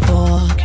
I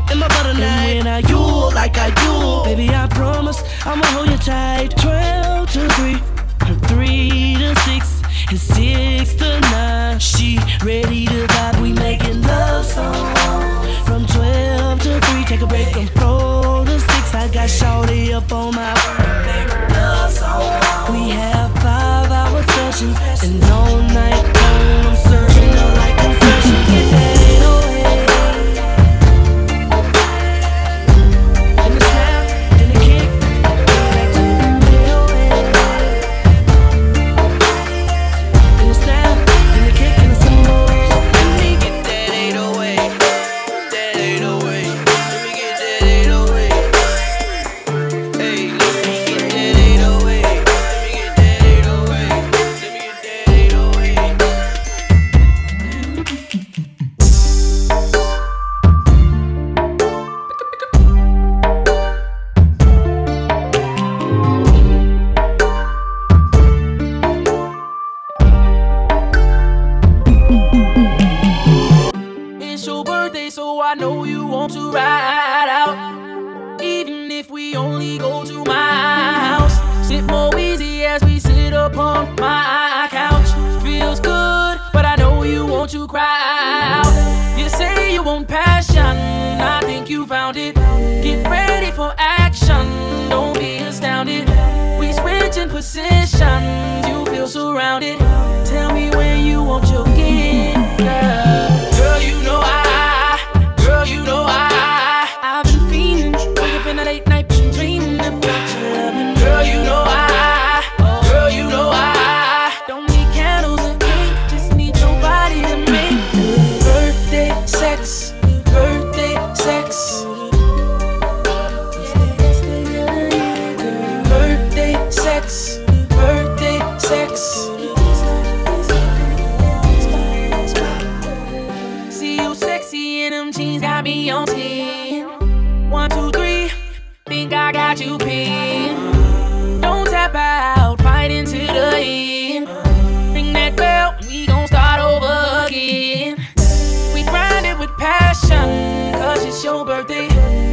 your birthday.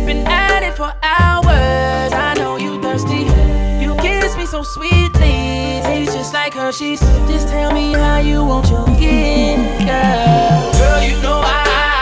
Been at it for hours, I know you thirsty. You kiss me so sweetly, tastes just like Hershey's. Just tell me how you want your skin, girl. Girl, you know I.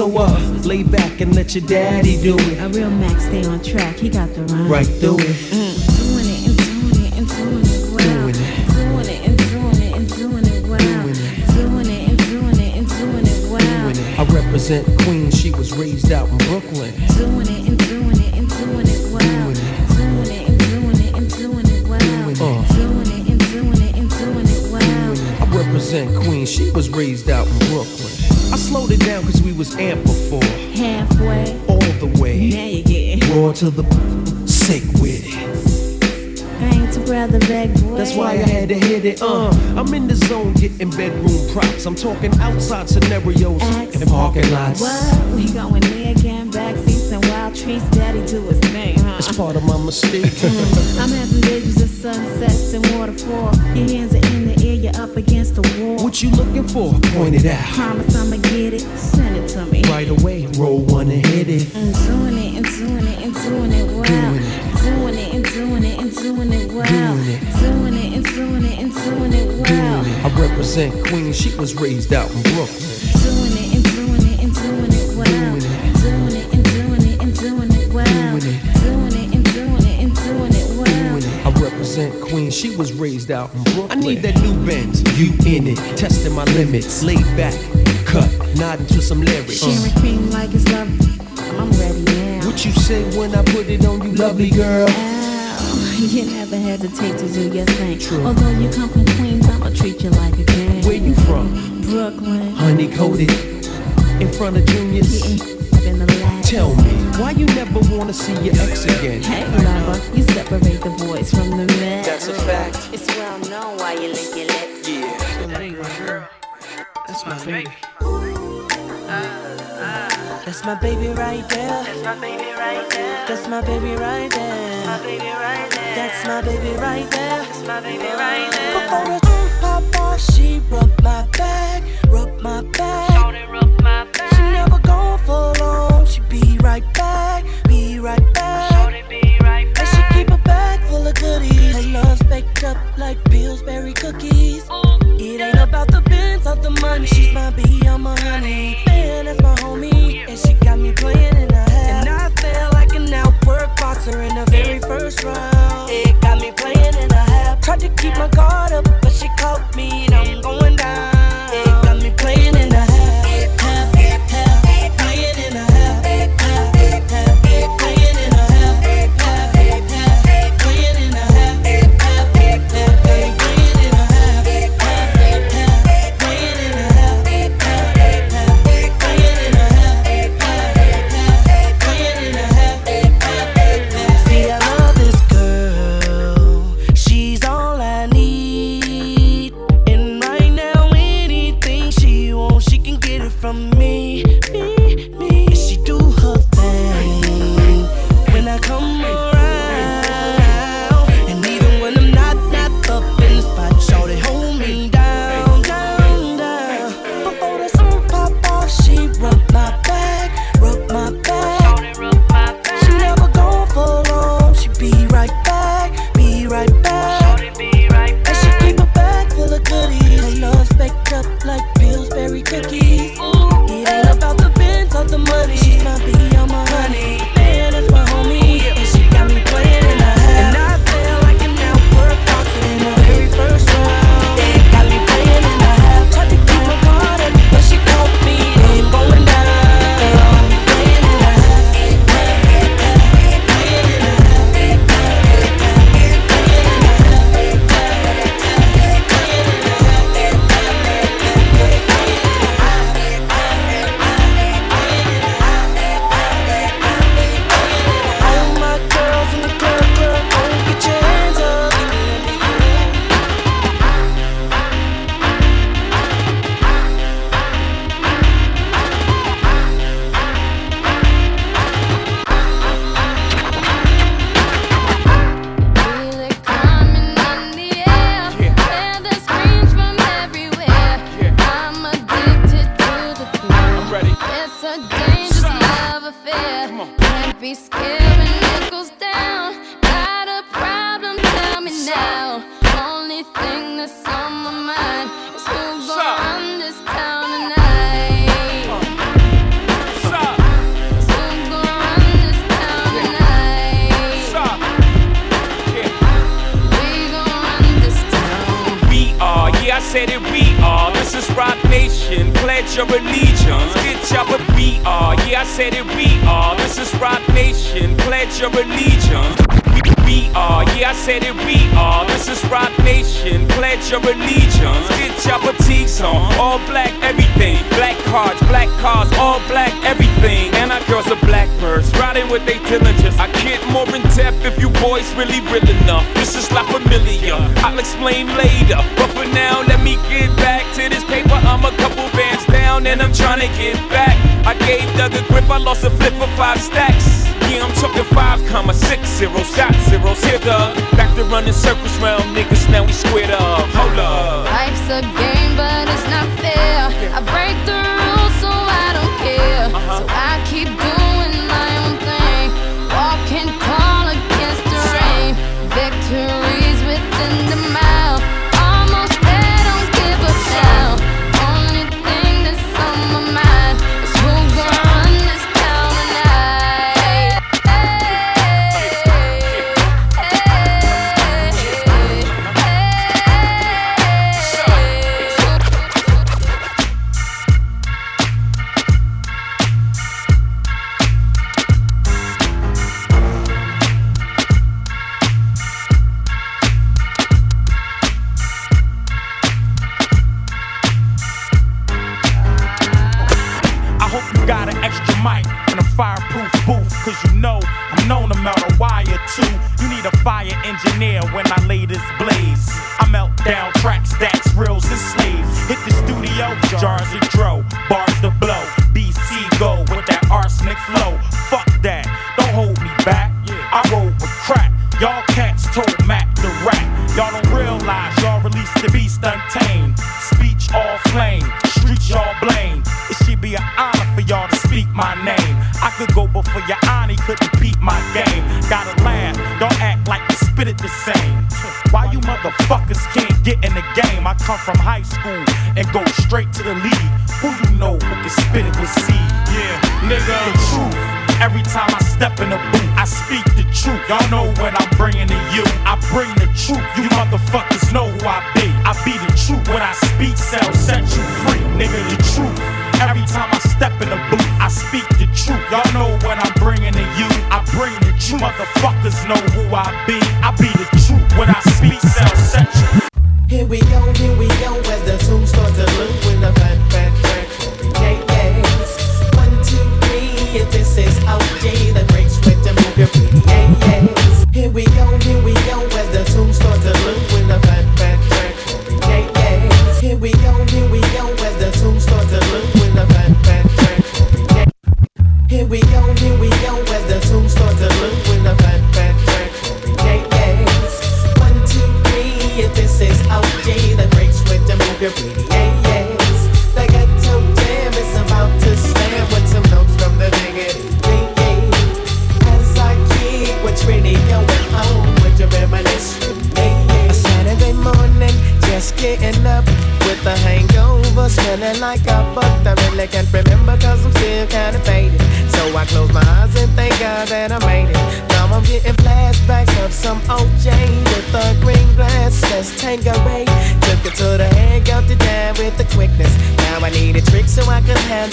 So uh, lay back and let your daddy do it. A real Mac stay on track. He got the rhyme. Right through it. Doing it and doing it and doing it well. Doing it. Doing it and doing it and doing it well. Doing it. Doing it bedroom. I'm talking outside scenarios and parking lots. What? We going there again, back seats and wild treats. Daddy do his thing, huh? It's part of my mistake. Mm. I'm having visions of sunsets and waterfall. Your hands are in the air, you're up against the wall. what you looking for? Point it out. Promise I'ma get it, send it to me. Right away, roll one and hit it. And represent Queens. She was raised out in Brooklyn. Doing it and doing it and doing it well. Doing it. Doing it and doing it and doing it well. Doing it. Doing it and doing it and doing it well. Doing it. I represent Queens. She was raised out in Brooklyn. I need that new Benz. You in it. Testing my limits. Laid back. Cut. Nodding to some lyrics. Sharing uh. cream like it's love. I'm ready now. What you say when I put it on you, lovely girl? Ow, you never hesitate to do your thing. True. Although you come from Queens, I'ma treat you like a king. Where you from? Brooklyn. Honey coated. In front of juniors. Getting up in the lab. Tell me, why you never wanna see your ex again? Hey, lover, you separate the boys from the men. That's a fact. It's well known why you lick your lips. Yeah. That's my baby. That's my baby right there. That's my baby right there. That's my baby right there. my baby right there. That's my baby right there. That's my baby right there. Before the pop off, she rub my back, rub my back.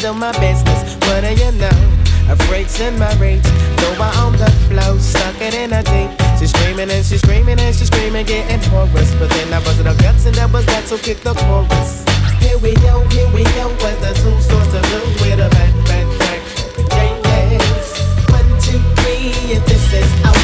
handle my business. What do uh, you know? A freight's in my reach, though I own the flow, stuck it in a deep. She's screaming and she's screaming and she's screaming, getting porous. But then I busted her guts and that was that, so kick the chorus. Here we go, here we go, was the two source of blue with a back, back, back. Yeah, yes. One, two, three, and this is out.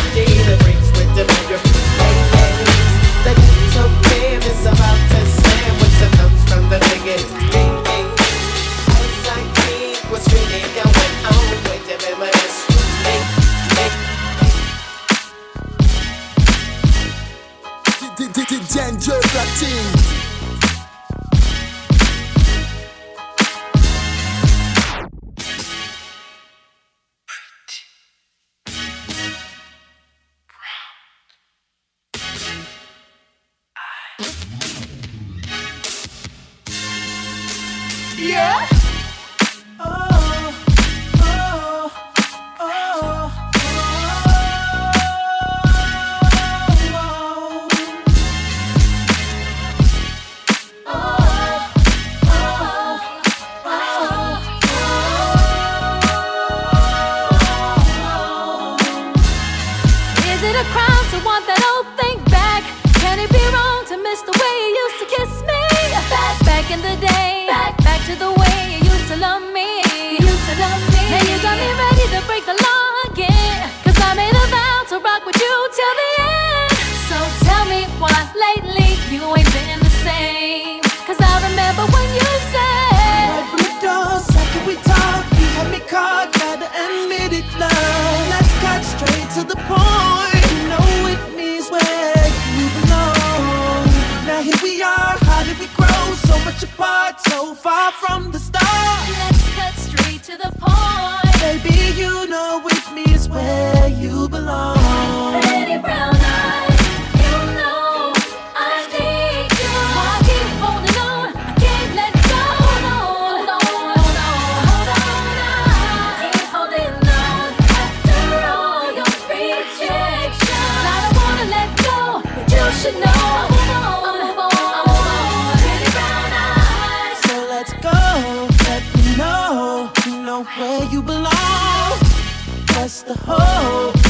that's the hope.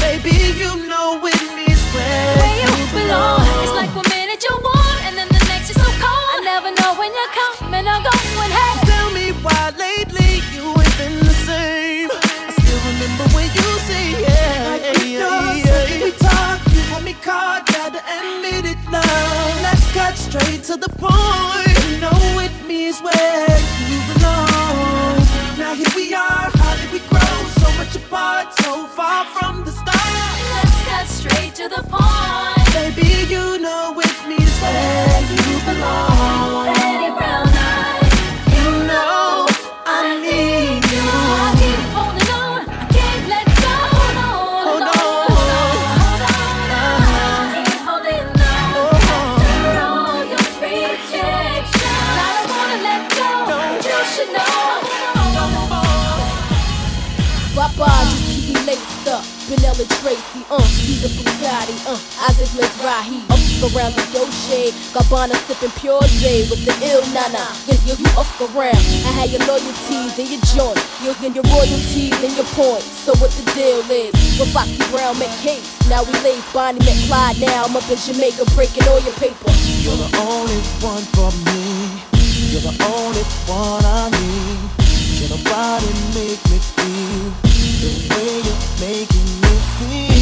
body, uh, Isaac Mizrahi. Up around the yo shade, Gabbana sipping pure J with the ill nana. And you you up around. I had your loyalties and your joint, You're in your royalties and your points. So what the deal is? With Foxy Brown McCase, now we lays Bonnie McClyde. Now I'm up in Jamaica breaking all your paper. You're the only one for me. You're the only one I need. Can nobody make me feel the way you're making me feel?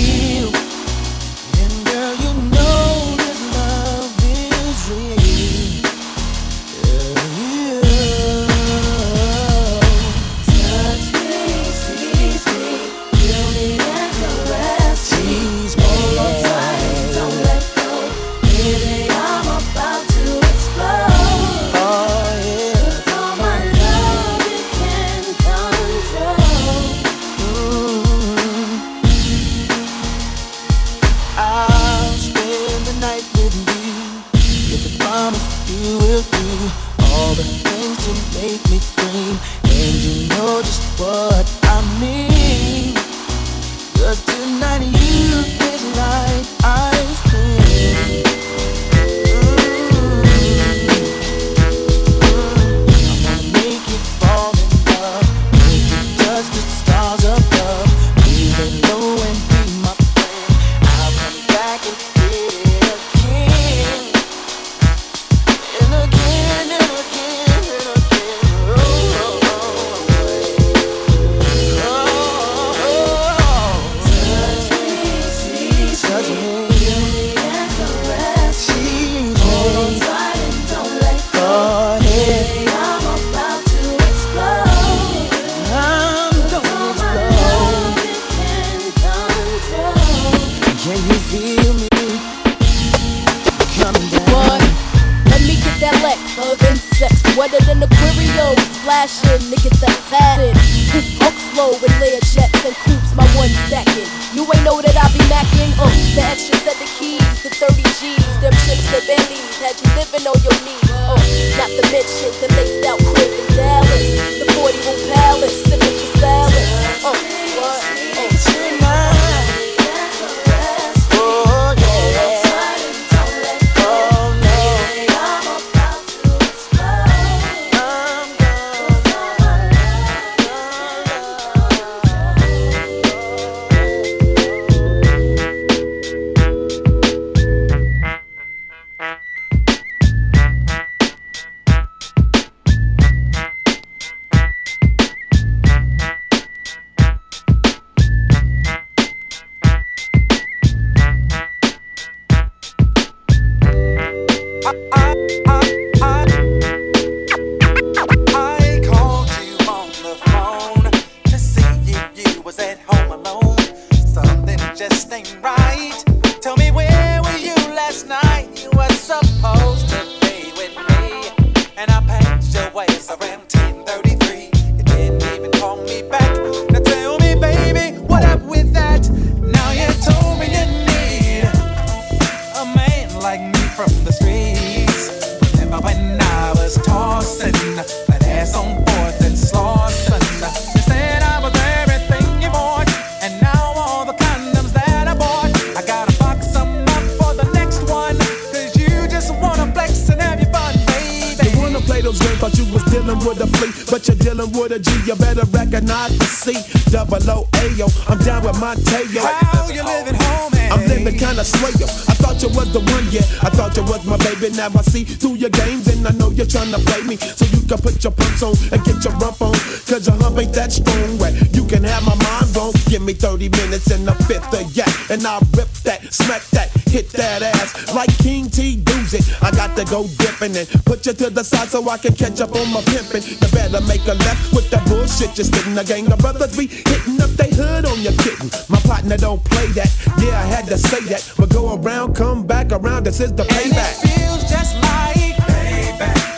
Cause your hump ain't that strong. Way. You can have my mind wrong. Give me 30 minutes and a fifth of yak. And I'll rip that, smack that, hit that ass. Like King Tee does it. I got to go dipping and put you to the side so I can catch up on my pimping. You better make a left with that bullshit. You're spitting a gang of brothers be hitting up they hood on your kitten. My partner don't play that. Yeah, I had to say that. But go around, come back around. This is the payback. And it Feels just like payback.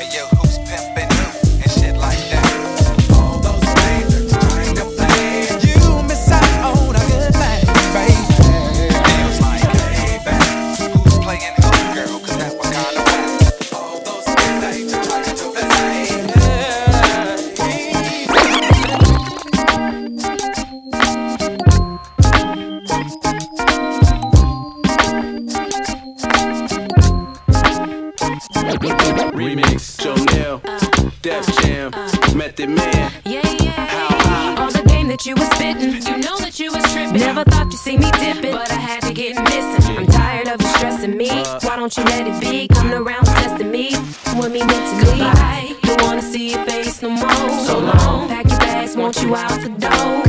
Never thought you'd see me dipping, but I had to get missing. I'm tired of you stressing me. Uh. Why don't you let it be? Coming around testing me. Want me mentally? Goodbye. Don't wanna see your face no more. So long. Pack your bags, want you out the door.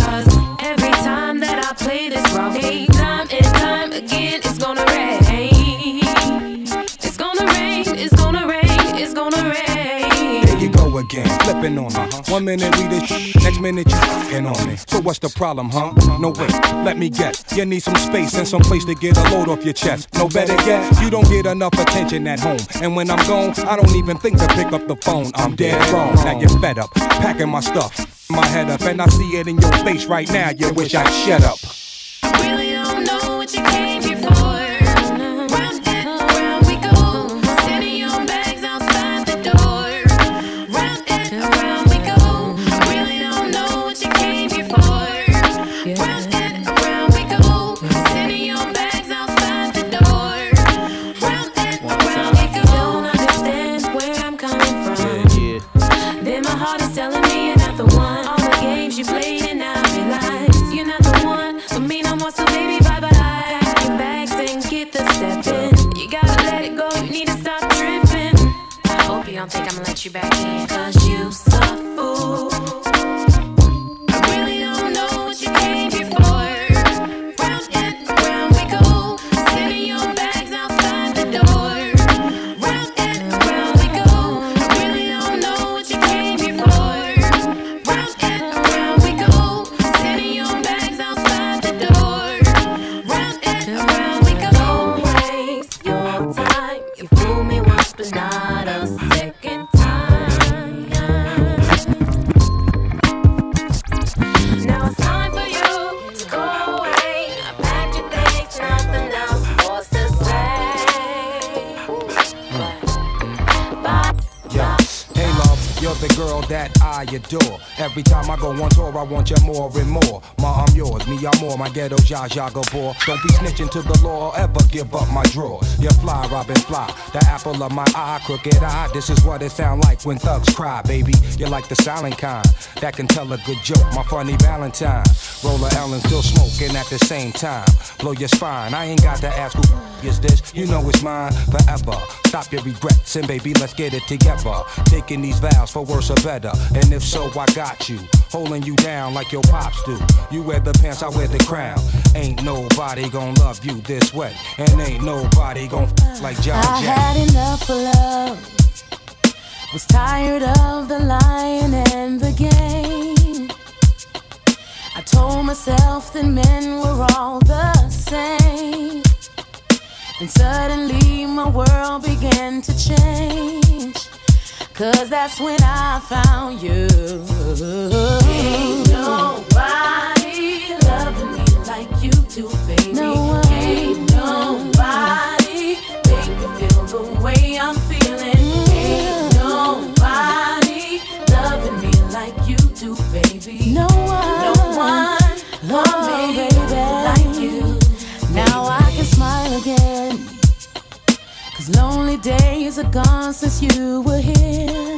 Flipping on me. One minute we the sh- next minute you fing on me. So what's the problem, huh? No way, let me guess. You need some space and some place to get a load off your chest. No better yet, you don't get enough attention at home. And when I'm gone, I don't even think to pick up the phone. I'm dead wrong. Now you're fed up, packing my stuff, my head up, and I see it in your face right now. You wish I'd shut up. You back My ghetto Zsa Zsa Gabor. Don't be snitching to the law or ever give up my drawer. You're fly, Robin fly. The apple of my eye, crooked eye. This is what it sound like when thugs cry, baby. You're like the silent kind that can tell a good joke. My funny Valentine. Roller Ellen still smoking at the same time. Blow your spine. I ain't got to ask who is this. You know it's mine forever. Stop your regrets and baby, let's get it together. Taking these vows for worse or better. And if so, I got you. Holding you down like your pops do. You wear the pants, I wear the crown. Ain't nobody gonna love you this way. And ain't nobody gonna f- like John I Jack. had enough of love. Was tired of the lying and the game. I told myself that men were all the same. And suddenly my world began to change. Cause that's when I found you. Ain't nobody loving me like baby. No Ain't nobody make me feel the way I'm feeling. Ain't nobody loving me like you do, baby. No one, no one, oh, baby, like you. Now I can smile again. Cause lonely days are gone since you were here.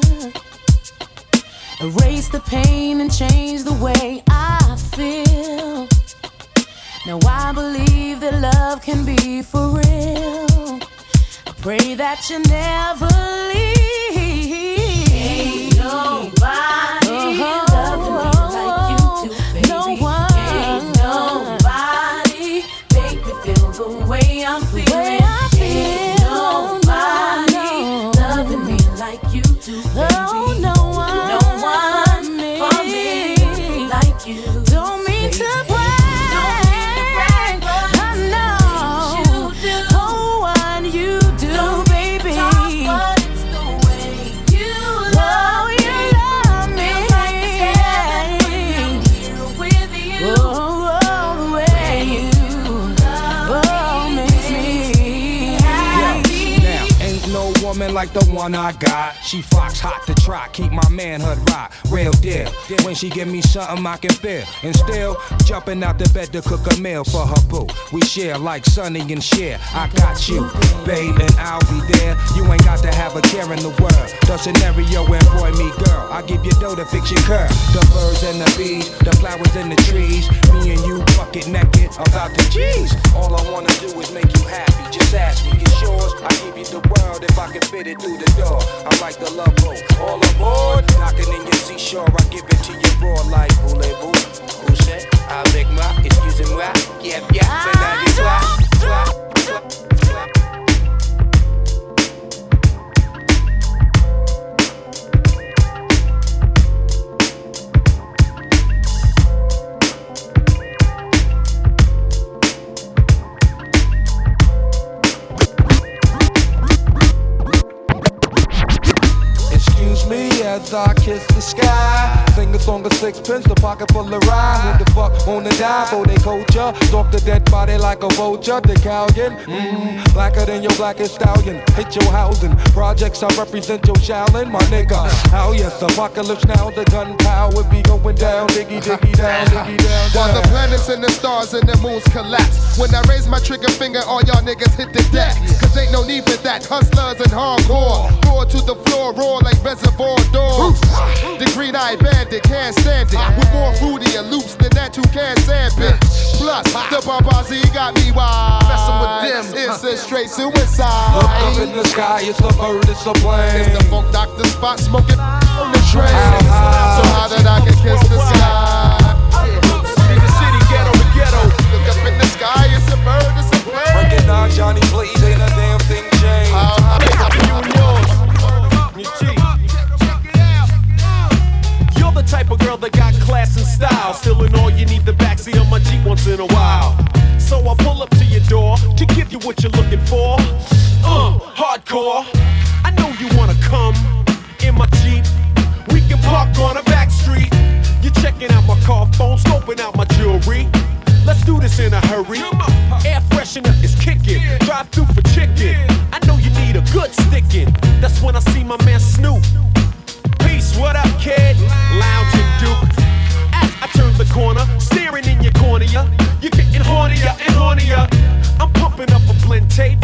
erase the pain and change the way I feel. Now I believe that love can be for real. I pray that you never leave. Ain't nobody loving me like you do, uh-huh. baby. No one. Ain't nobody make me feel the way I'm feeling. Ain't nobody loving me like you do, baby. Oh, one I got. She fox hot to try, keep my manhood rock. Real deal. When she give me something I can feel. And still, jumping out the bed to cook a meal for her boo. We share like Sonny and Cher. I got you, babe, and I'll be there. You ain't got to have a care in the world. The scenario and boy, me girl. I give you dough to fix your curl. The birds and the bees, the flowers and the trees. Me and you bucket naked about the G's. All I wanna do is make you happy. Just ask me, it's yours. I give you the world if I can fit it through the door. I'm like the love boat, all aboard. Knocking in your seashore, I give it to you raw like voulez-vous. Said? Avec moi, excusez-moi. Yeah, yeah, c'est la as I kiss the sky. Sing a song of sixpence, the pocket full of rye. Who the fuck wanna die for they culture? Stalk the dead body like a vulture. The Calgon, mmm, blacker than your blackest stallion. Hit your housing. Projects, I represent your Shaolin, my nigga. How yes, apocalypse now, the gunpowder be going down. Diggy, diggy, down, diggy, down, While the planets and the stars and the moons collapse. When I raise my trigger finger, all y'all niggas hit the deck. Cause ain't no need for that. Hustlers and hardcore. Roar to the floor, roar like reservoir dogs. The green eyed bandit can't stand it. With more fruity and loops than that you can't stand it. Plus, the Babazi got me wild. Messing with them, it's a straight suicide. Look up in the sky, it's a bird, it's a plane. It's the funk doctor Spock smoking on the train. So how did I get kiss the sky? The city, ghetto to ghetto. Look up in the sky, it's a bird, it's a plane. Down Johnny, please, ain't a thing class and style. Still in all, you need the backseat of my Jeep once in a while. So I pull up to your door to give you what you're looking for. Uh, hardcore. I know you wanna come in my Jeep. We can park on a back street. You're checking out my car phone, scoping out my jewelry. Let's do this in a hurry. Air freshener is kicking. Drive through for chicken. I know you need a good sticking. That's when I see my man Snoop. Peace, what up, kid? As I turn the corner, staring in your cornea. You're getting hornier and hornier. I'm pumping up a blend tape.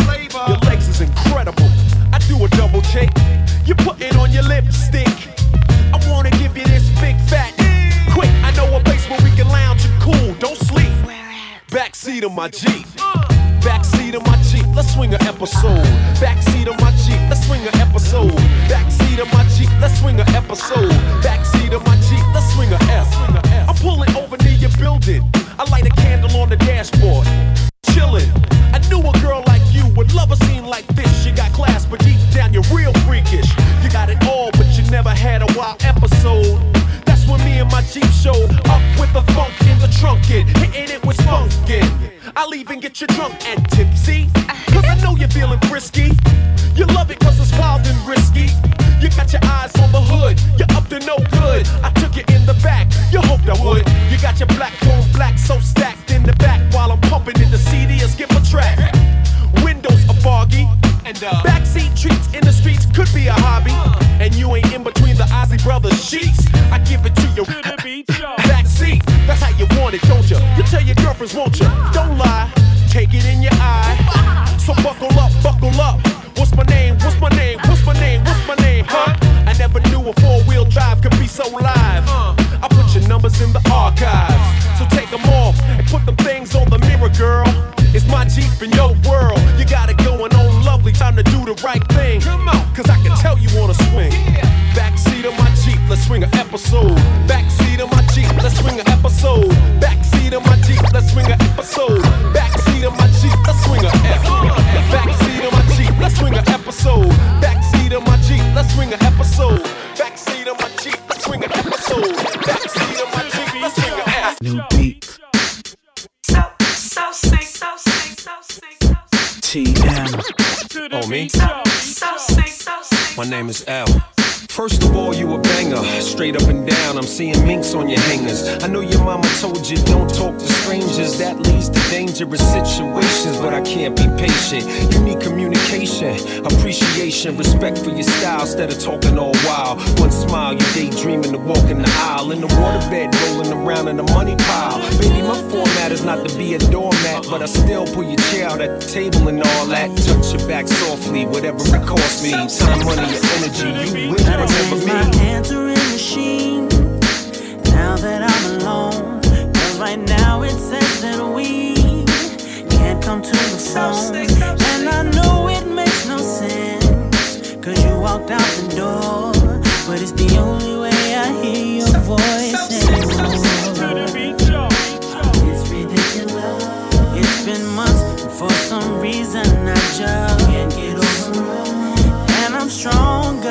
Your legs is incredible. I do a double take. You put it on your lipstick. I wanna give you this big fat. Quick, I know a place where we can lounge and cool. Don't sleep. Backseat of my Jeep. Backseat of my Jeep, let's swing an episode. Backseat of my Jeep, let's swing an episode. Backseat of my Jeep, let's swing an episode. Backseat of my Jeep, let's swing an F. I'm pulling over near your building. I light a candle on the dashboard. Chillin'. I knew a girl like you would love a scene like this. You got class, but deep down you're real freakish. You got it all, but you never had a wild episode. That's when me and my Jeep showed up with the funk in the trunkin', hitting it with spunkin'. I'll even get you drunk and tipsy, cause I know you're feeling frisky. You love it cause it's wild and risky. You got your eyes on the hood, you're up to no good. I took you in the back, you hoped I would. You got your black tone black so stacked in the back while I'm pumping in the CD or skip a track. Windows are foggy, and uh, backseat treats in the streets could be a hobby. And you ain't in between the Isley Brothers sheets. I give it to you. Backseat, that's how you want it, don't you? You tell your girlfriends, won't you? Don't lie, take it in your eye. So buckle up, buckle up. What's my name? What's my name? What's my name? What's my name? Huh? I never knew a four wheel drive could be so live. I put your numbers in the archives. So take them off and put them things on the mirror, girl. It's my Jeep in your world. You got it going on lovely. Time to do the right thing. Come on, cause I can tell you wanna swing. Backseat of my Jeep, let's swing an episode. Episode. Backseat of my Jeep, let's swing a F. Backseat of my Jeep, let's swing an episode. Backseat of my Jeep, let's swing an episode. Backseat of my Jeep, let's swing an episode. Backseat of my Jeep, let's swing a F. New beat. So sick, so sick, so sick, so TM. Oh, me? so sick, so sick. My name is L. First of all, you a banger, straight up and down. I'm seeing minks on your hangers. I know your mama told you don't talk to strangers. That leads to dangerous situations, but I can't be patient. You need communication, appreciation, respect for your style instead of talking all wild. One smile, you daydreaming to walk in the aisle. In the waterbed, rolling around in the money pile. Baby, my format is not to be a doormat, but I still pull your chair out at the table and all that. Touch your back softly, whatever it costs me. Time, money, your energy, you will Gotta remember me. my answering machine now that I'm alone. Cause right now it says that we can't come to the phone. And I know it makes no sense. Cause you walked out the door. But it's the only way I hear your voice anymore. It's ridiculous. It's been months, and for some reason I just can't get over it. And I'm stronger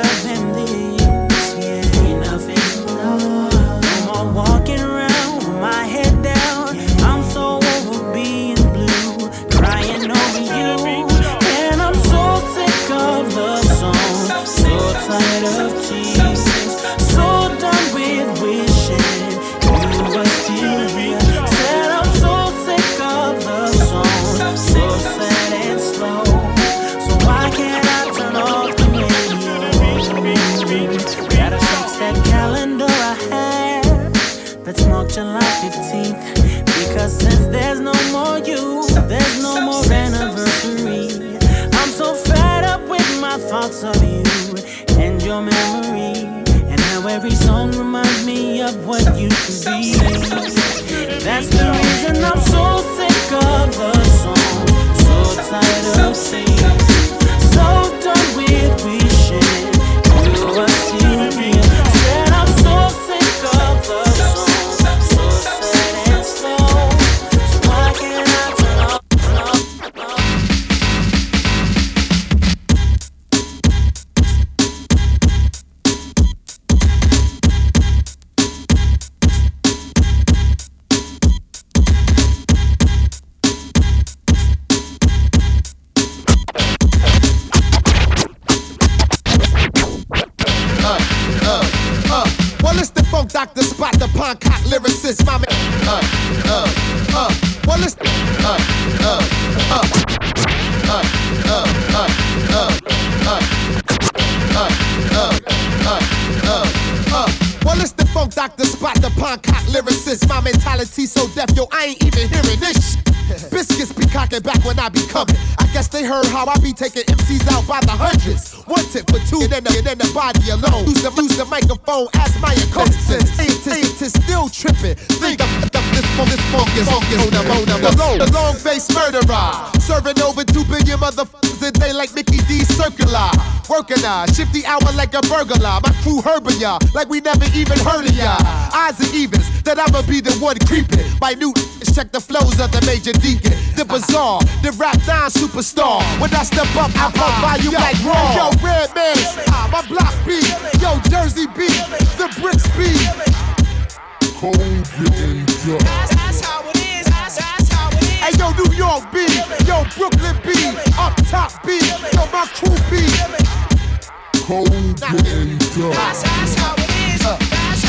thoughts of you and your memory. And how every song reminds me of what used to be. That's the reason I'm so sick of the song, so tired of singing, It's the funk doctor Spock, the pond cock lyricist, my man. Uh, uh, uh. Well, it's. Uh, uh, uh. Uh, uh, uh, uh. Uh, uh, uh, uh. uh. uh. Well, it's the funk doctor Spock, the pond cock lyricist. My mentality so deaf, yo, I ain't even hearing this. Biscuits be cocking back when I be coming. I guess they heard how I be taking MCs out by the hundreds. One tip for two, and then the, and then the body alone. Use the, use the microphone as my accomplice. Scientists still tripping. Think of, this funk, this funk is funk is the, the, long, the long face murderer. Serving over two billion motherfuckers a day like Mickey D. Circular. Working uh, the hour like a burglar. My crew herbing ya like we never even heard of ya. Odds and evens that I'ma be the one creeping. Minute check the flows of the major deacon. The bizarre, the rap down superstar. When I step up, I pump volume like raw. Yo, Redman, my block beat. Yo, Jersey beat, the bricks beat. Cold getting That's how it is. That's, that's how it is. Hey, yo, New York B, yo, Brooklyn B, up top B, yo, my crew B. Cold getting That's, that's how it is.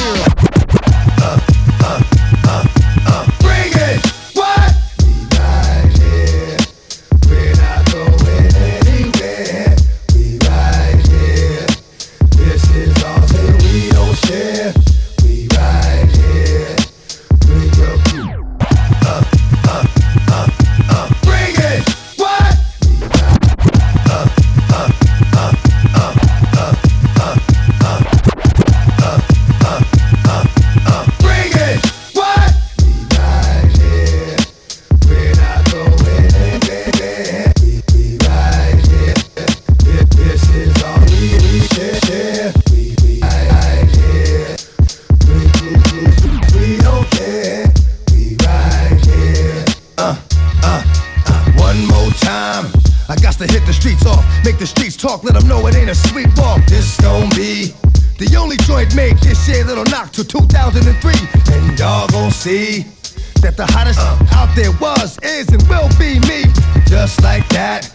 Uh, uh, uh, uh. Talk, let them know it ain't a sweet walk. This gon' be the only joint made this year that'll knock to 2003. And y'all gon' see that the hottest uh. out there was, is, and will be me. Just like that.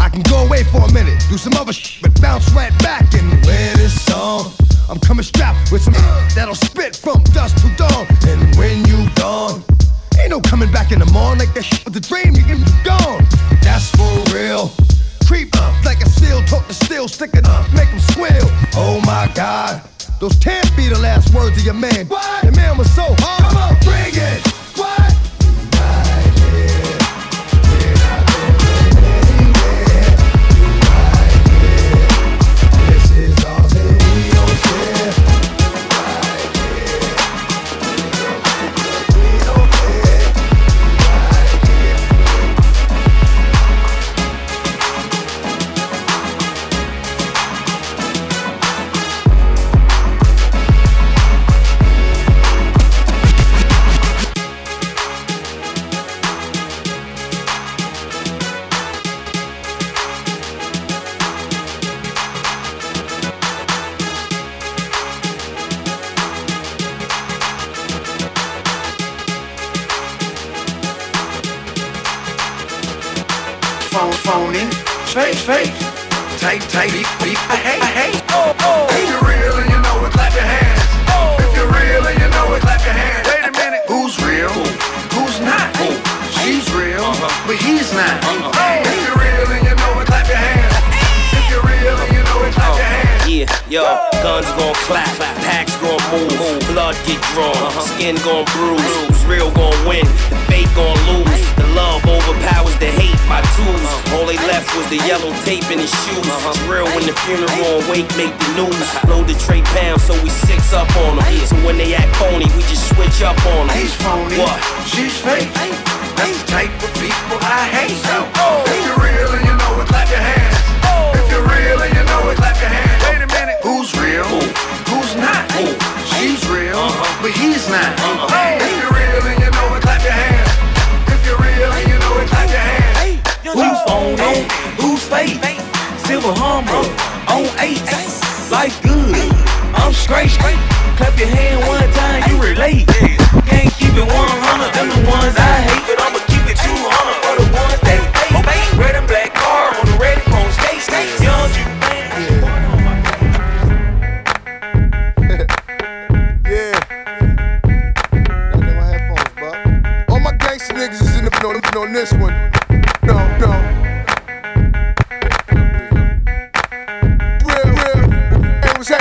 I can go away for a minute, do some other shit, but bounce right back and wear this song. I'm coming strapped with some uh. that'll spit from dusk to dawn. And when you gone, ain't no coming back in the morning like that shit was a dream, those can't be the last words of your man. What?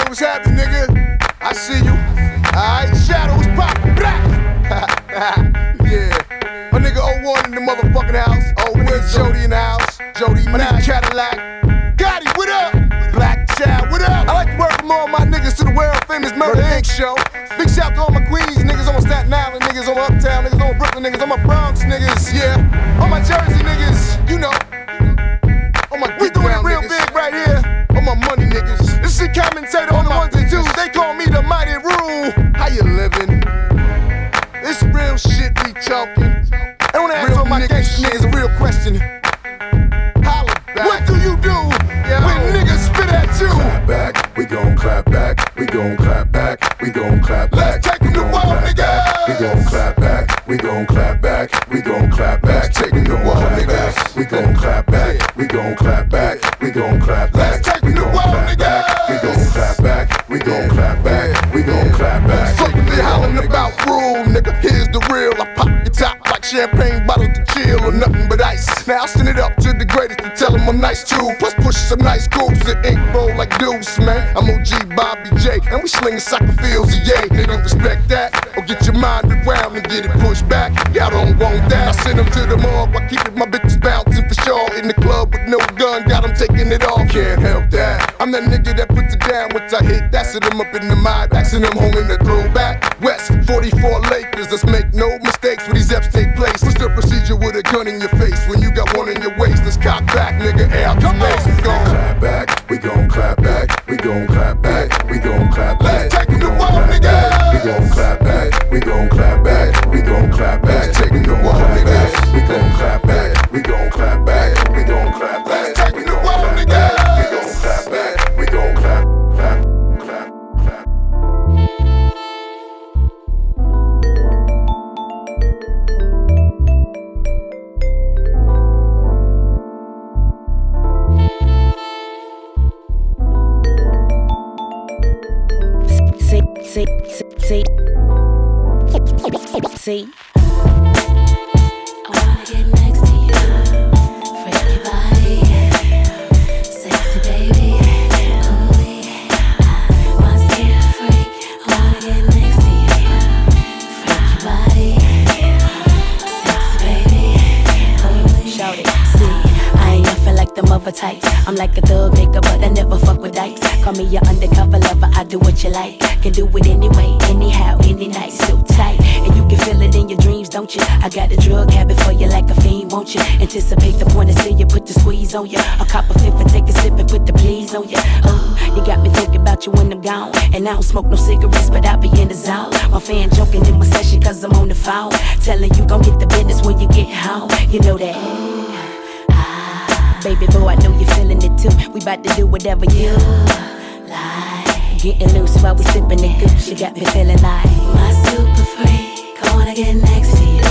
What's happening? Nigga? I see you. Alright, shadows pop. Black. yeah. My nigga 01 in the motherfucking house. Oh, where's Jody in the house? Jody, my nigga Cadillac. Gotti, what up? Black Child, what up? I like to welcome all my niggas to the world famous Murder Inc. show. Big shout to all my Queens niggas, all my Staten Island niggas, all my Uptown niggas, all my Brooklyn niggas, all my Bronx niggas, yeah. All my Jersey niggas, you know. Gon' clap back, we gon' clap back. Let's take 'em to war, niggas. We gon' clap back, we gon' clap back, we gon' clap back. Take 'em to war, niggas. We gon' clap back, we gon' clap back, we gon' clap back. Let's take We 'em to gon' clap back, we gon' clap back, we gon' clap back, we gon' clap back. Fuck they hollering about rule, nigga. Here's the real. I pop your top like champagne bottles to chill or nothing but ice. Now I send it up to the greatest them I'm nice too. Plus push some nice grooves that ink roll like deuce, man. I'm OG Bobby J, and we slinging soccer fields, yeah. Nigga, respect that, or get your mind around and get it pushed back. Y'all don't want that. I send them to the morgue keep it, my bitches bouncing for sure. In the club with no gun, got them taking it all. Can't help that. I'm that nigga that puts it down once I hit. That's it, I'm up in the mind, axing them home in the throwback. West 44 Lakers, let's make no mistakes when these eps take place. What's the procedure with a gun in your face when you cock back, nigga. Out the space, we gon' clap back, we gon' clap back, we gon' clap back, we gon' clap back. Take 'em to war, We gon' clap back, we gon' clap back, we gon' clap back. Take 'em I'm like a thug nigga, but I never fuck with dice. Call me your undercover lover, I do what you like. Can do it anyway, anyhow, any night, so tight. And you can feel it in your dreams, don't you? I got a drug habit for you like a fiend, won't you? Anticipate the point of see you, put the squeeze on you. A cop a fifth and take a sip and put the please on you. Oh, you got me thinking about you when I'm gone. And I don't smoke no cigarettes, but I be in the zone. My fan joking in my session, cause I'm on the phone. Telling you gon' get the business when you get home. You know that. Baby boy, I know you're feeling it too. We about to do whatever you, you like. Getting loose while we sipping the Good. You got me feeling like my super freak. I wanna get next to you.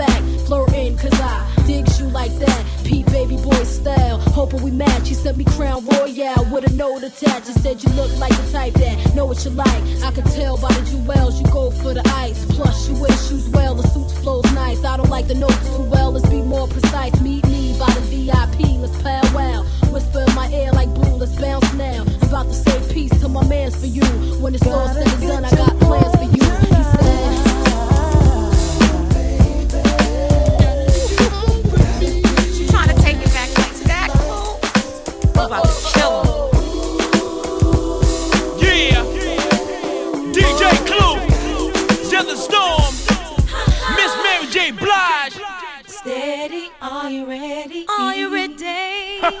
Back. Flirting, cause I digs you like that. Pete baby boy style, hoping we match. He sent me Crown Royal with a note attached. He said you look like the type that know what you like. I could tell by the jewels, you go for the ice. Plus, you wear shoes well, the suit flows nice. I don't like the notes too well, let's be more precise. Meet me by the VIP, let's powwow. Whisper in my ear like blue, let's bounce now. I'm about to say peace to my mans for you. When it's all said and done, I got plans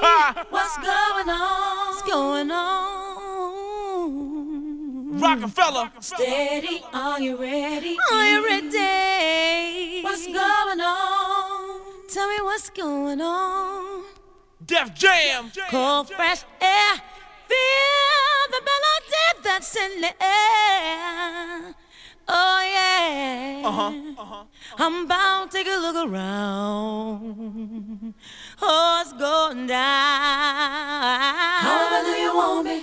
What's going on? What's going on? Rockefeller. Steady, are you ready? Are you ready? What's going on? Tell me what's going on. Def Jam. Cold, fresh air. Feel the melody that's in the air. Oh, yeah. Uh-huh, I'm about to take a look around. It's going down. However do you want me?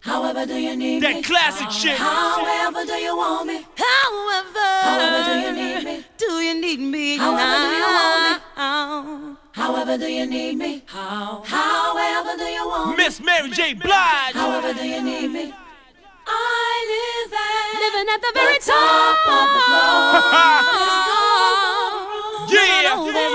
However do you need That me? classic shit. However do you want me? However. However do you need me? Do you need me However do you want me? However do you need me? How? However do you want me? Miss Mary J. Blige. However do you need me? I live at living at the very top of the floor. Yeah.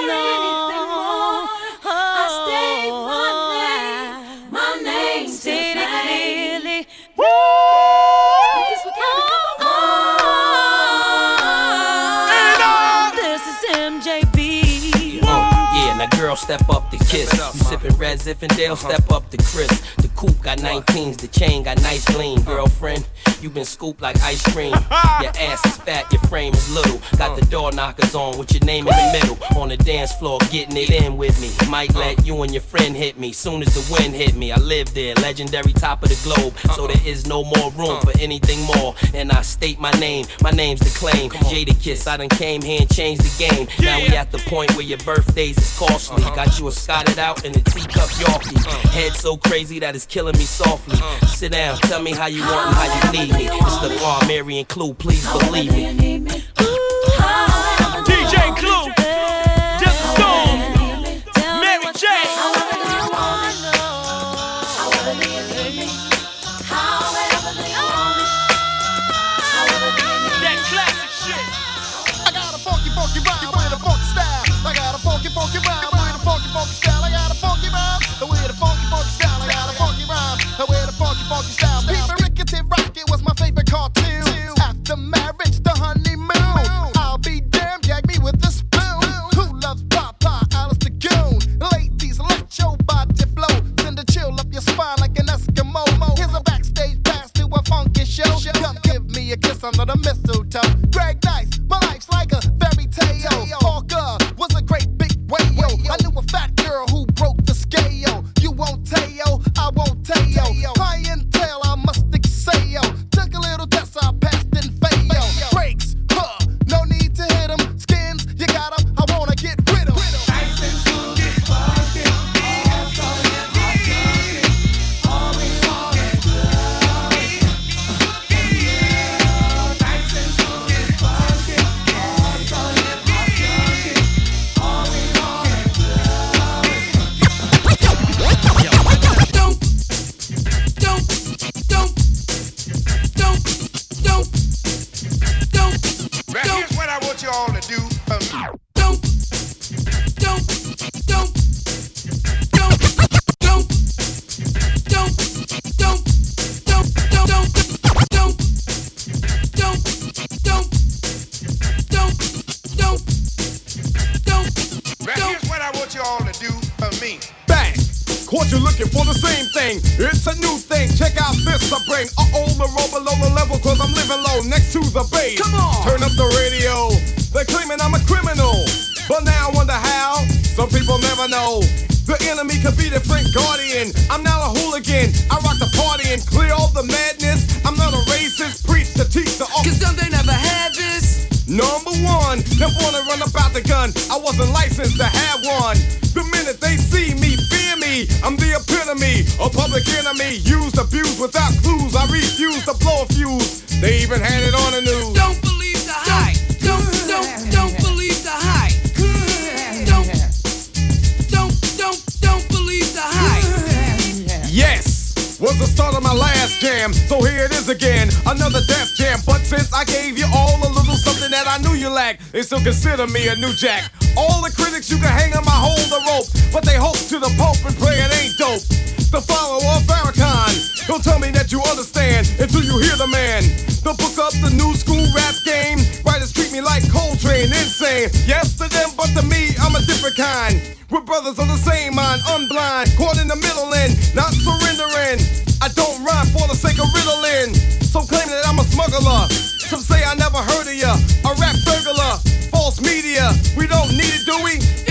Girl, step up the kiss. You sippin' Red Zinfandel, step up the Chris. The coupe got 19s, the chain got nice gleam. Girlfriend, you been scooped like ice cream. Your ass is fat, your frame is little. Got the door knockers on with your name in the middle. On the dance floor, getting it in with me. Might let you and your friend hit me. Soon as the wind hit me, I live there, legendary top of the globe. So there is no more room for anything more. And I state my name, my name's the claim. Jadakiss, I done came here and changed the game. Now we at the point where your birthdays is costly. Uh-huh. Got you a scotted out in a teacup Yorkie. Uh-huh. Head so crazy that it's killing me softly. Uh-huh. Sit down, tell me how you want and how you need me. It's the bar, Mary and Clue, please believe me. On the news. Don't believe the hype. Don't, don't, don't believe the hype. Don't, don't, don't, don't believe the hype. Yes, was the start of my last jam. So here it is again, another Def Jam. But since I gave you all a little something that I knew you lacked, they still consider me a new jack. All the critics you can hang on my hold the rope, but they hope to the Pope and pray it ain't dope. The follower of Farrakhan. Don't tell me that you understand until you hear the man. The book up the new school rap game. Writers treat me like Coltrane, insane. Yes to them, but to me, I'm a different kind. We're brothers of the same mind, unblind, caught in the middle and not surrendering. I don't rhyme for the sake of riddling. Some claim that I'm a smuggler. Some say I never heard of ya. A rap burglar, false media. We don't need it, do we?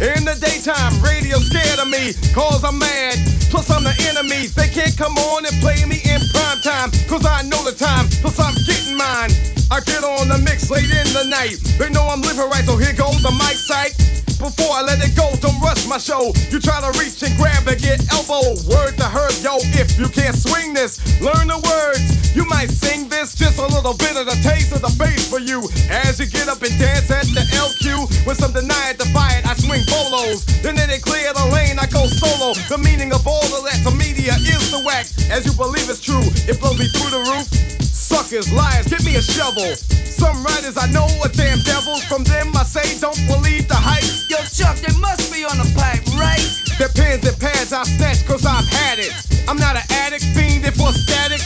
In the daytime, radio scared of me, cause I'm mad. Plus, I'm the enemy. They can't come on and play me in prime time. cause I know the time, plus I'm getting mine. I get on the mix late in the night. They know I'm living right, so here goes the mic sight. Before I let it go, don't rush my show. You try to reach and grab and get elbow. Word to herb, yo. If you can't swing this, learn the words. You might sing this, just a little bit of the taste of the bass for you. As you get up and dance at the LQ, with some deny it, defy it, I swing bolos. Then they clear the lane, I go solo. The meaning of all of that to media is the whack. As you believe it's true, it blows me through the roof. Suckers, liars, give me a shovel. Some writers I know are damn devils. From them I say don't believe the hype. Yo, Chuck, they must be on the pipe, right? Their pens and pads I snatch cause I've had it. I'm not an addict, fiend if for static.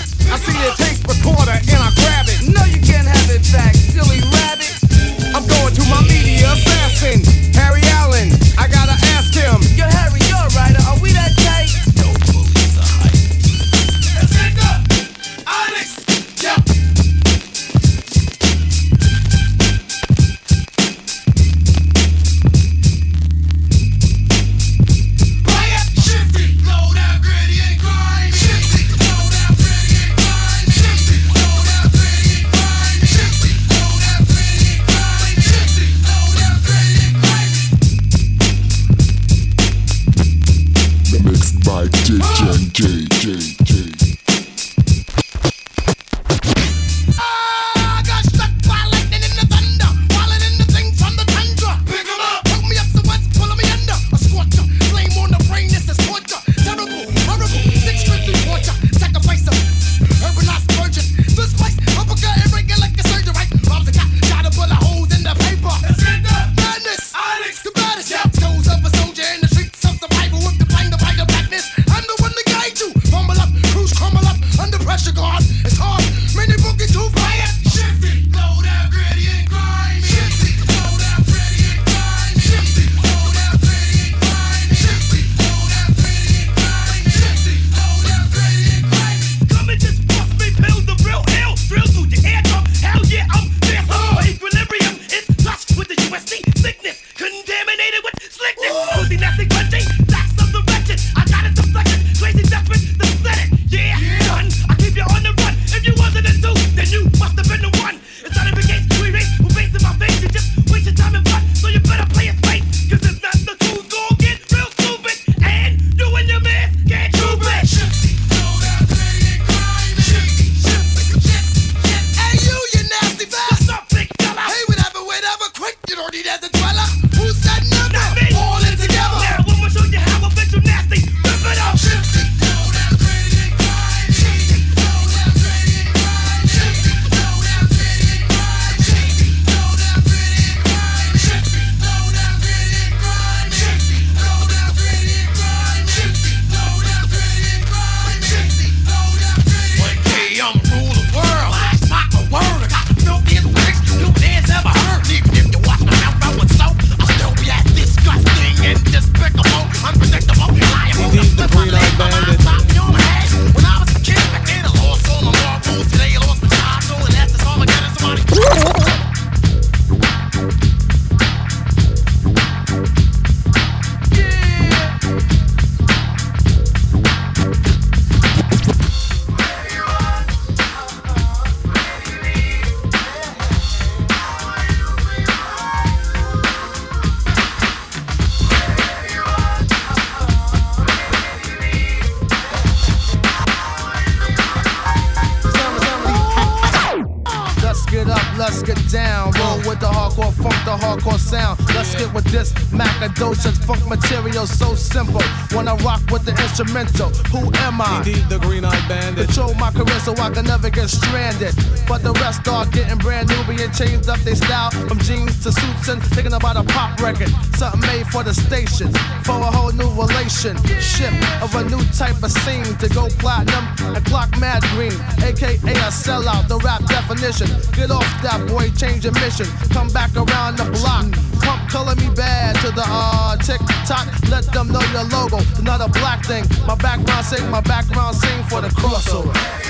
Instrumental, who am I? Indeed, the Green Eyed Bandit. Control my career so I can never get stranded. But the rest are getting brand new, being changed up their style from jeans to suits and thinking about a pop record. Something made for the station, for a whole new relationship of a new type of scene to go platinum and clock mad green, aka a sellout. The rap definition. Get off that boy, change your mission. Come back around the block. Pump color me bad to the uh tick tock. Let them know your logo. It's not a black thing. My background sing, my background sing for the crossover.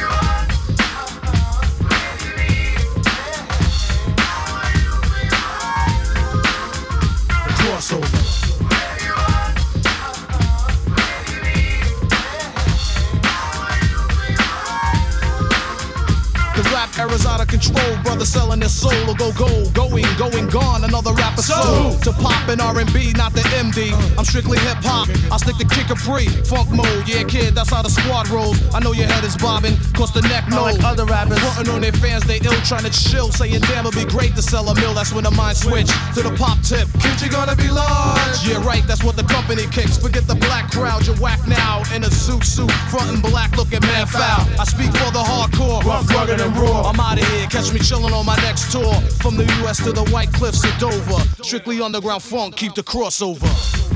Control, brother selling their soul will go gold, going, going, gone. Another rapper soul to pop and R&B, not the MD. Uh. I'm strictly hip hop. I stick to kick a free, funk mode. Yeah, kid, that's how the squad rolls. I know your head is bobbing, cause the neck knows. like other rappers. Putting on their fans, they ill, trying to chill, saying damn, it'd be great to sell a mill. That's when the mind switch to the pop tip. Kid, you gonna be large. Yeah, right, that's what the company kicks. Forget the black crowd, you're whack now. In a suit, suit, front and black, looking mad foul. I speak for the hardcore, rough, rugged, and raw. I'm out of here, catch me chilling on my next tour. From the US to the White Cliffs of Dover. Strictly underground funk, keep the. Crossover.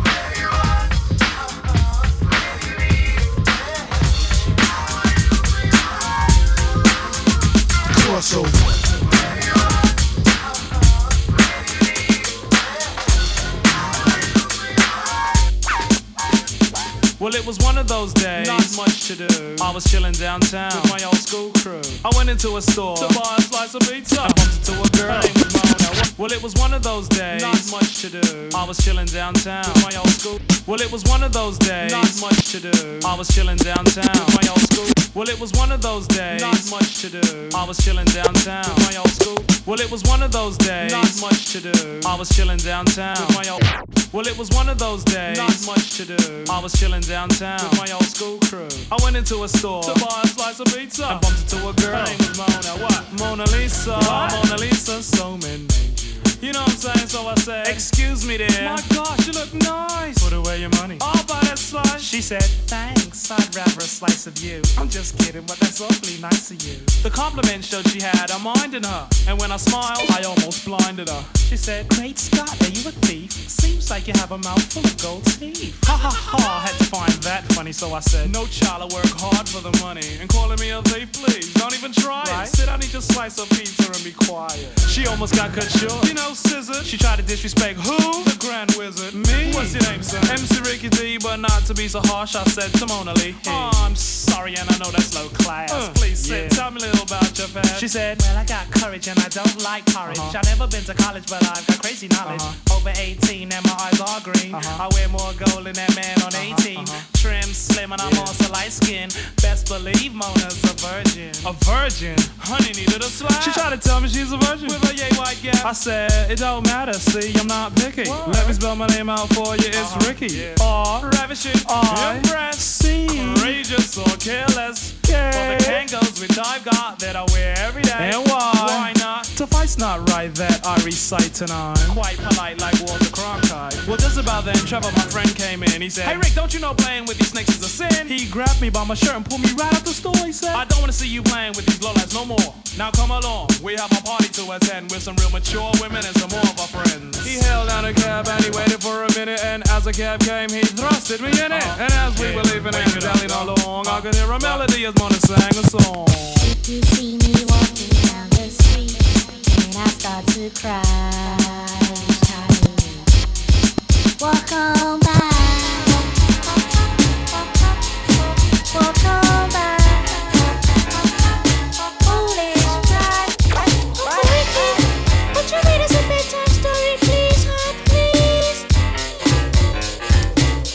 It was one of those days. Not much to do. I was chilling downtown with my old school crew. I went into a store to buy a slice of pizza. I bumped into a girl. Her name was Mona. Well, it was one of those days. Not much to do. I was chilling downtown with my old school. Well, it was one of those days. Not much to do. I was chilling downtown with my old school. Well, it was one of those days. Not much to do. I was chilling downtown with my old school. Well, it was one of those days. Not much to do. I was chilling downtown with my old. Well, it was one of those days. Not much to do. I was chilling downtown with my old school crew. I went into a store to buy a slice of pizza and bumped into a girl. Her name was Mona. What? Mona Lisa. Mona Lisa. So many. You know what I'm saying? So I said, Excuse me, dear. My gosh, you look nice. Put away your money. I'll buy that slice. She said, Thanks. I'd rather a slice of you. I'm just kidding, but that's awfully nice of you. The compliment showed she had a mind in her, and when I smiled, I almost blinded her. She said, Great Scott, are you a thief? Seems like you have a mouth full of gold teeth. Ha ha ha! I had to find that funny, so I said, No child, I work hard for the money. And calling me a thief, please, don't even try it. Sit down, eat your slice of pizza, and be quiet. She almost got cut short. You know, scissor. She tried to disrespect who? The Grand Wizard. Me? What's your name, son? MC Ricky D, but not to be so harsh, I said to Mona Lee. Oh, I'm sorry, and I know that's low class. Please sit. Tell me a little about your past. She said, Well, I got courage, and I don't like courage. Uh-huh. I've never been to college, but I've got crazy knowledge. Over 18, and my eyes are green. Uh-huh. I wear more gold than that man on 18. Trim, slim, and I'm also light skinned. Best believe Mona's a virgin. A virgin? Honey needed a slide. She tried to tell me she's a virgin. With a yay white gap. I said, It don't matter, see, I'm not picky. Let me spell my name out for you, it's uh-huh. Ricky. R, ravishing, R, impressed, C, courageous or careless. For the Kangols which I've got that I wear every day. And why? Why not? To fight's not right that I recite tonight. Quite polite like Walter Cronkite. Well, just about then, Trevor, my friend, came in. He said, Hey Rick, don't you know playing with these snakes is a sin? He grabbed me by my shirt and pulled me right out the store. He said, I don't wanna see you playing with these lowlights no more. Now come along, we have a party to attend with some real mature women and some more of our friends. He held down a cab and he waited for a minute, and as the cab came, he thrusted me in it. Uh-huh. And as we were leaving and dallying along, I could hear a melody as Mona sang a song. If you see me walking down the street and I start to cry, walk on by. Walk on by. Foolish pride. Ricky, would you read us a bedtime story, please, heart, please?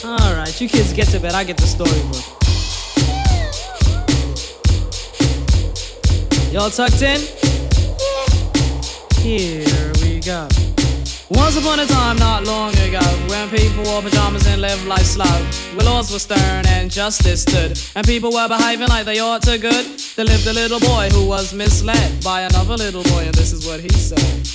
Alright, you kids get to bed, I get the storybook. Y'all tucked in? Here we go. Once upon a time, not long ago, when people wore pajamas and lived life slow, where laws were stern and justice stood, and people were behaving like they ought to good, there lived a little boy who was misled by another little boy, and this is what he said.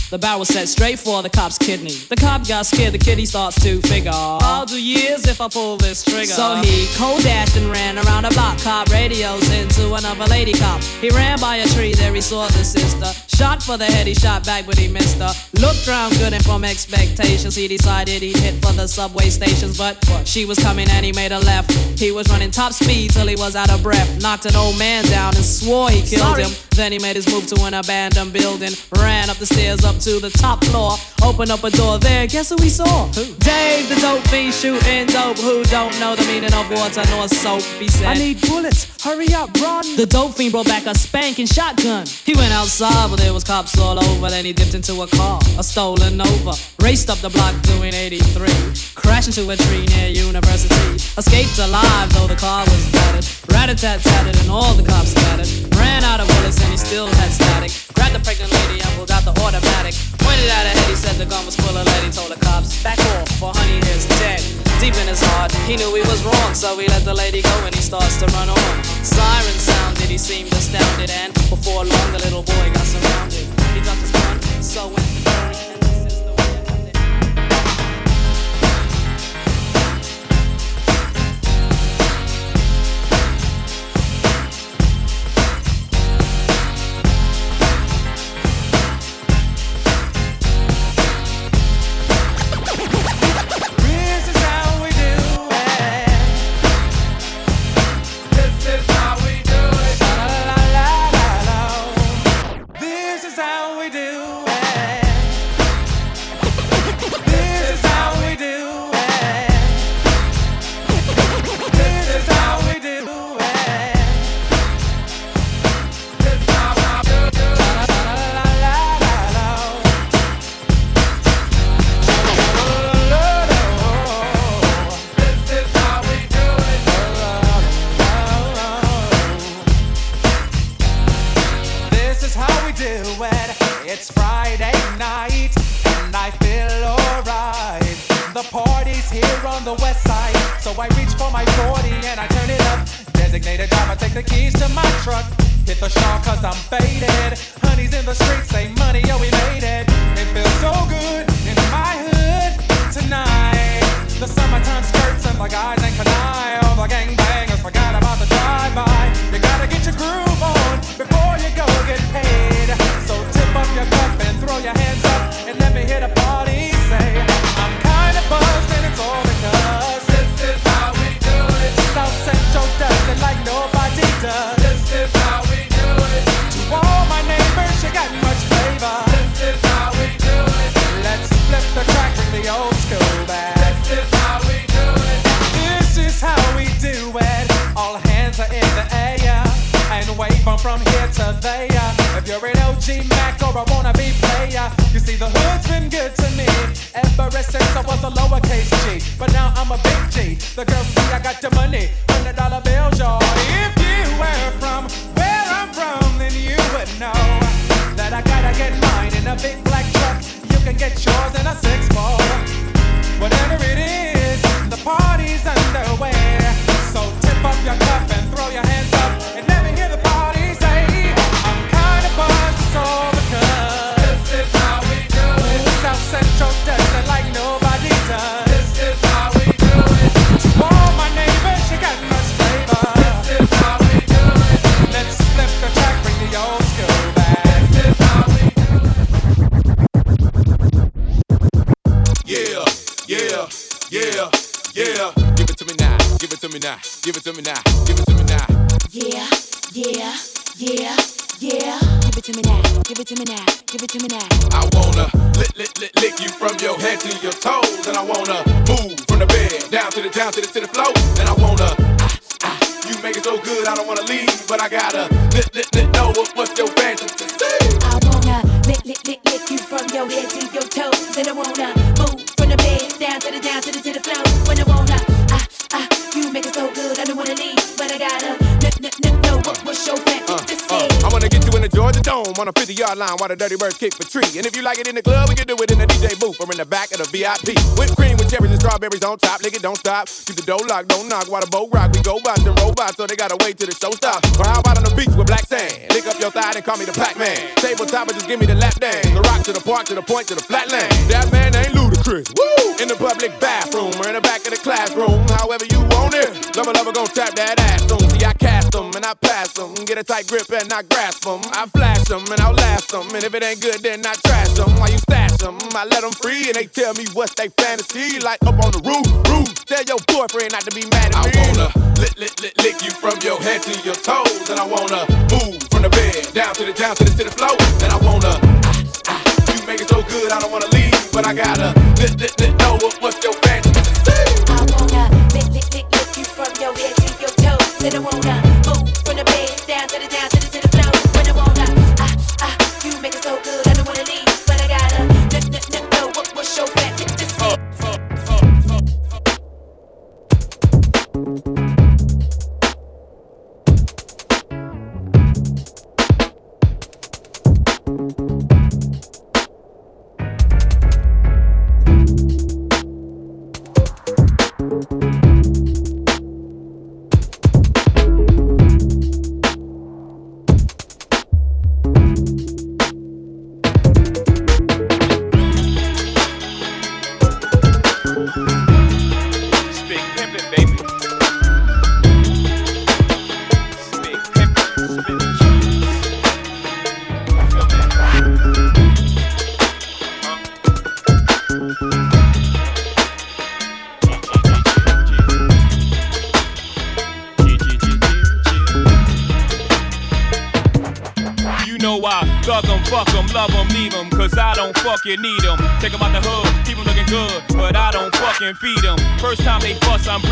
The barrel set straight for the cop's kidney. The cop got scared, the he starts to figure. I'll do years if I pull this trigger. So he cold dashed and ran around a block. Cop radios into another lady cop. He ran by a tree, there he saw the sister. Shot for the head, he shot back, but he missed her. Looked round good and from expectations, he decided he'd hit for the subway stations. But she was coming and he made a left. He was running top speed till he was out of breath. Knocked an old man down and swore he killed Sorry. him. Then he made his move to an abandoned building. Ran up the stairs up to the top floor. Open up a door there. Guess who we saw? Dave, the dope fiend shooting dope. Who don't know the meaning of water nor soap? He said, I need bullets. Hurry up, run. the dope fiend brought back a spanking shotgun. He went outside, but there was cops all over. Then he dipped into a car, a stolen Nova. Raced up the block doing 83. Crashed into a tree near University. Escaped alive, though the car was battered. Rat-a-tat-tatted and all the cops scattered. Ran out of bullets and he still had static. Grabbed the pregnant lady and pulled out the automatic. Pointed at her head, he said the gun was full of lead. He told the cops, back off, for honey is dead. Deep in his heart, he knew he was wrong, so he let the lady go and he starts to run on. Siren sounded, he seemed astounded, and before long the little boy got surrounded. He dropped his gun, so went the wanna lick, lick, lick, lick you from your head to your toes, and I wanna move from the bed down to the down to the to the floor, and I wanna. Ah, ah, you make it so good, I don't wanna leave, but I gotta lick, lick, lick, know what, what's your fantasy. I wanna lick, lick, lick, lick you from your head to your toes, and I wanna the Dome on a 50 yard line while the Dirty Birds kick for tree. And if you like it in the club, we can do it in the DJ booth or in the back of the VIP. Whipped cream with cherries and strawberries on top. Nigga, don't stop. Keep the dough locked, don't knock while the boat rock. We go bots and robots, so they gotta wait till the show stops. Or how about on the beach with black sand? Lick up your thigh and call me the Pac Man. Tabletop and just give me the lap dance. The rock to the park to the point to the flatland. That man ain't Ludacris. Woo! In the public bathroom or in the back of the classroom. However you want it. Lover, lover, gon' tap that ass soon. See, I cast them and I I pass them. Get a tight grip and I grasp them. I flash them and I'll last them. And if it ain't good, then I trash them. While you stash them, I let them free and they tell me what's they fantasy. Like up on the roof, roof. Tell your boyfriend not to be mad at me. I wanna lick, lick, lick, lick you from your head to your toes. And I wanna move from the bed down to the down to the to the floor. And I wanna ah, ah, you make it so good, I don't wanna leave, but I gotta lick, lick, lick, know what, what's your fantasy. I wanna lick, lick, lick, lick you from your head to your toes. And I wanna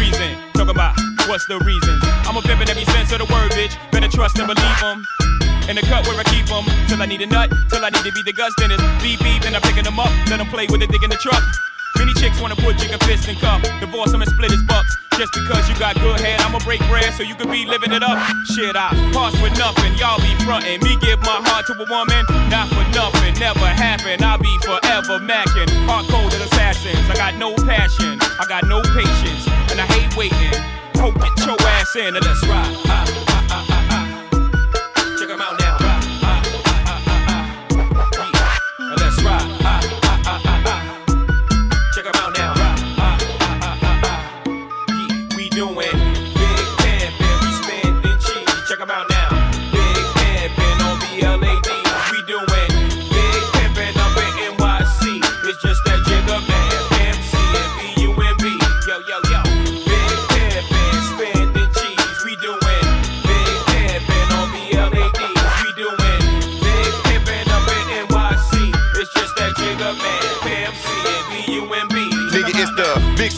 breezing. Talking about what's the reason? I'm a pimp in every sense of the word, bitch. Better trust and believe 'em. In the cut where I keep 'em, till I need a nut, till I need to be the guts, then it's beep beep, and I'm picking 'em up, let 'em play with it, dig in the truck. Many chicks wanna put Jigga fist in cup, divorce 'em and split his bucks. Just because you got good head, I'ma break bread so you could be living it up. Shit, I pass with nothing, y'all be frontin'. Me give my heart to a woman, not for nothing, never happen. I'll be forever macking. Hard coded assassins, I got no passion, I got no patience, I hate waiting. Hope get your ass in and let's ride. Ah,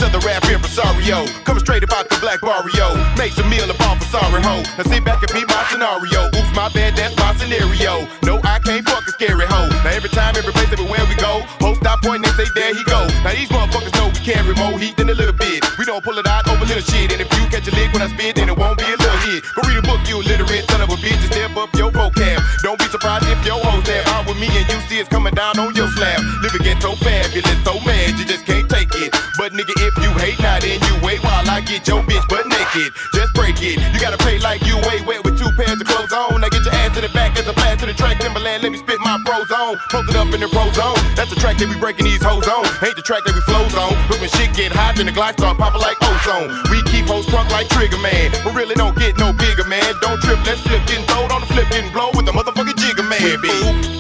southern rap impresario. Coming straight about the black barrio. Makes a meal upon for sorry hoe. Now sit back and be my scenario. Oops, my bad, that's my scenario. No, I can't fuck a scary hoe. Now every time, every place, everywhere we go, host stop pointing and say, there he go. Now these motherfuckers know we carry more heat than a little bit. We don't pull it out over little shit. And if you catch a lick when I spit, then it won't be a little hit. Go read a book, you illiterate son of a bitch, and step up your vocab. Don't be surprised if your hoes have out with me and you see it's coming down on your slab. Living ghetto fabulous, so mad you just can't Hate not in you wait while I get your bitch butt naked. Just break it. You gotta play like you way wet with two pairs of clothes on. Now get your ass in the back as a blast to the track. Timbaland, let me spit my pros on. Post it up in the pro zone. That's the track that we breaking these hoes on. Ain't the track that we flows on. But when shit get hot, then the glide start popping like ozone. We keep hoes drunk like Trigger Man. But really don't get no bigger, man. Don't trip, let's slip. Getting throwed on the flip, getting blow with the motherfucking Jigga Man, bitch.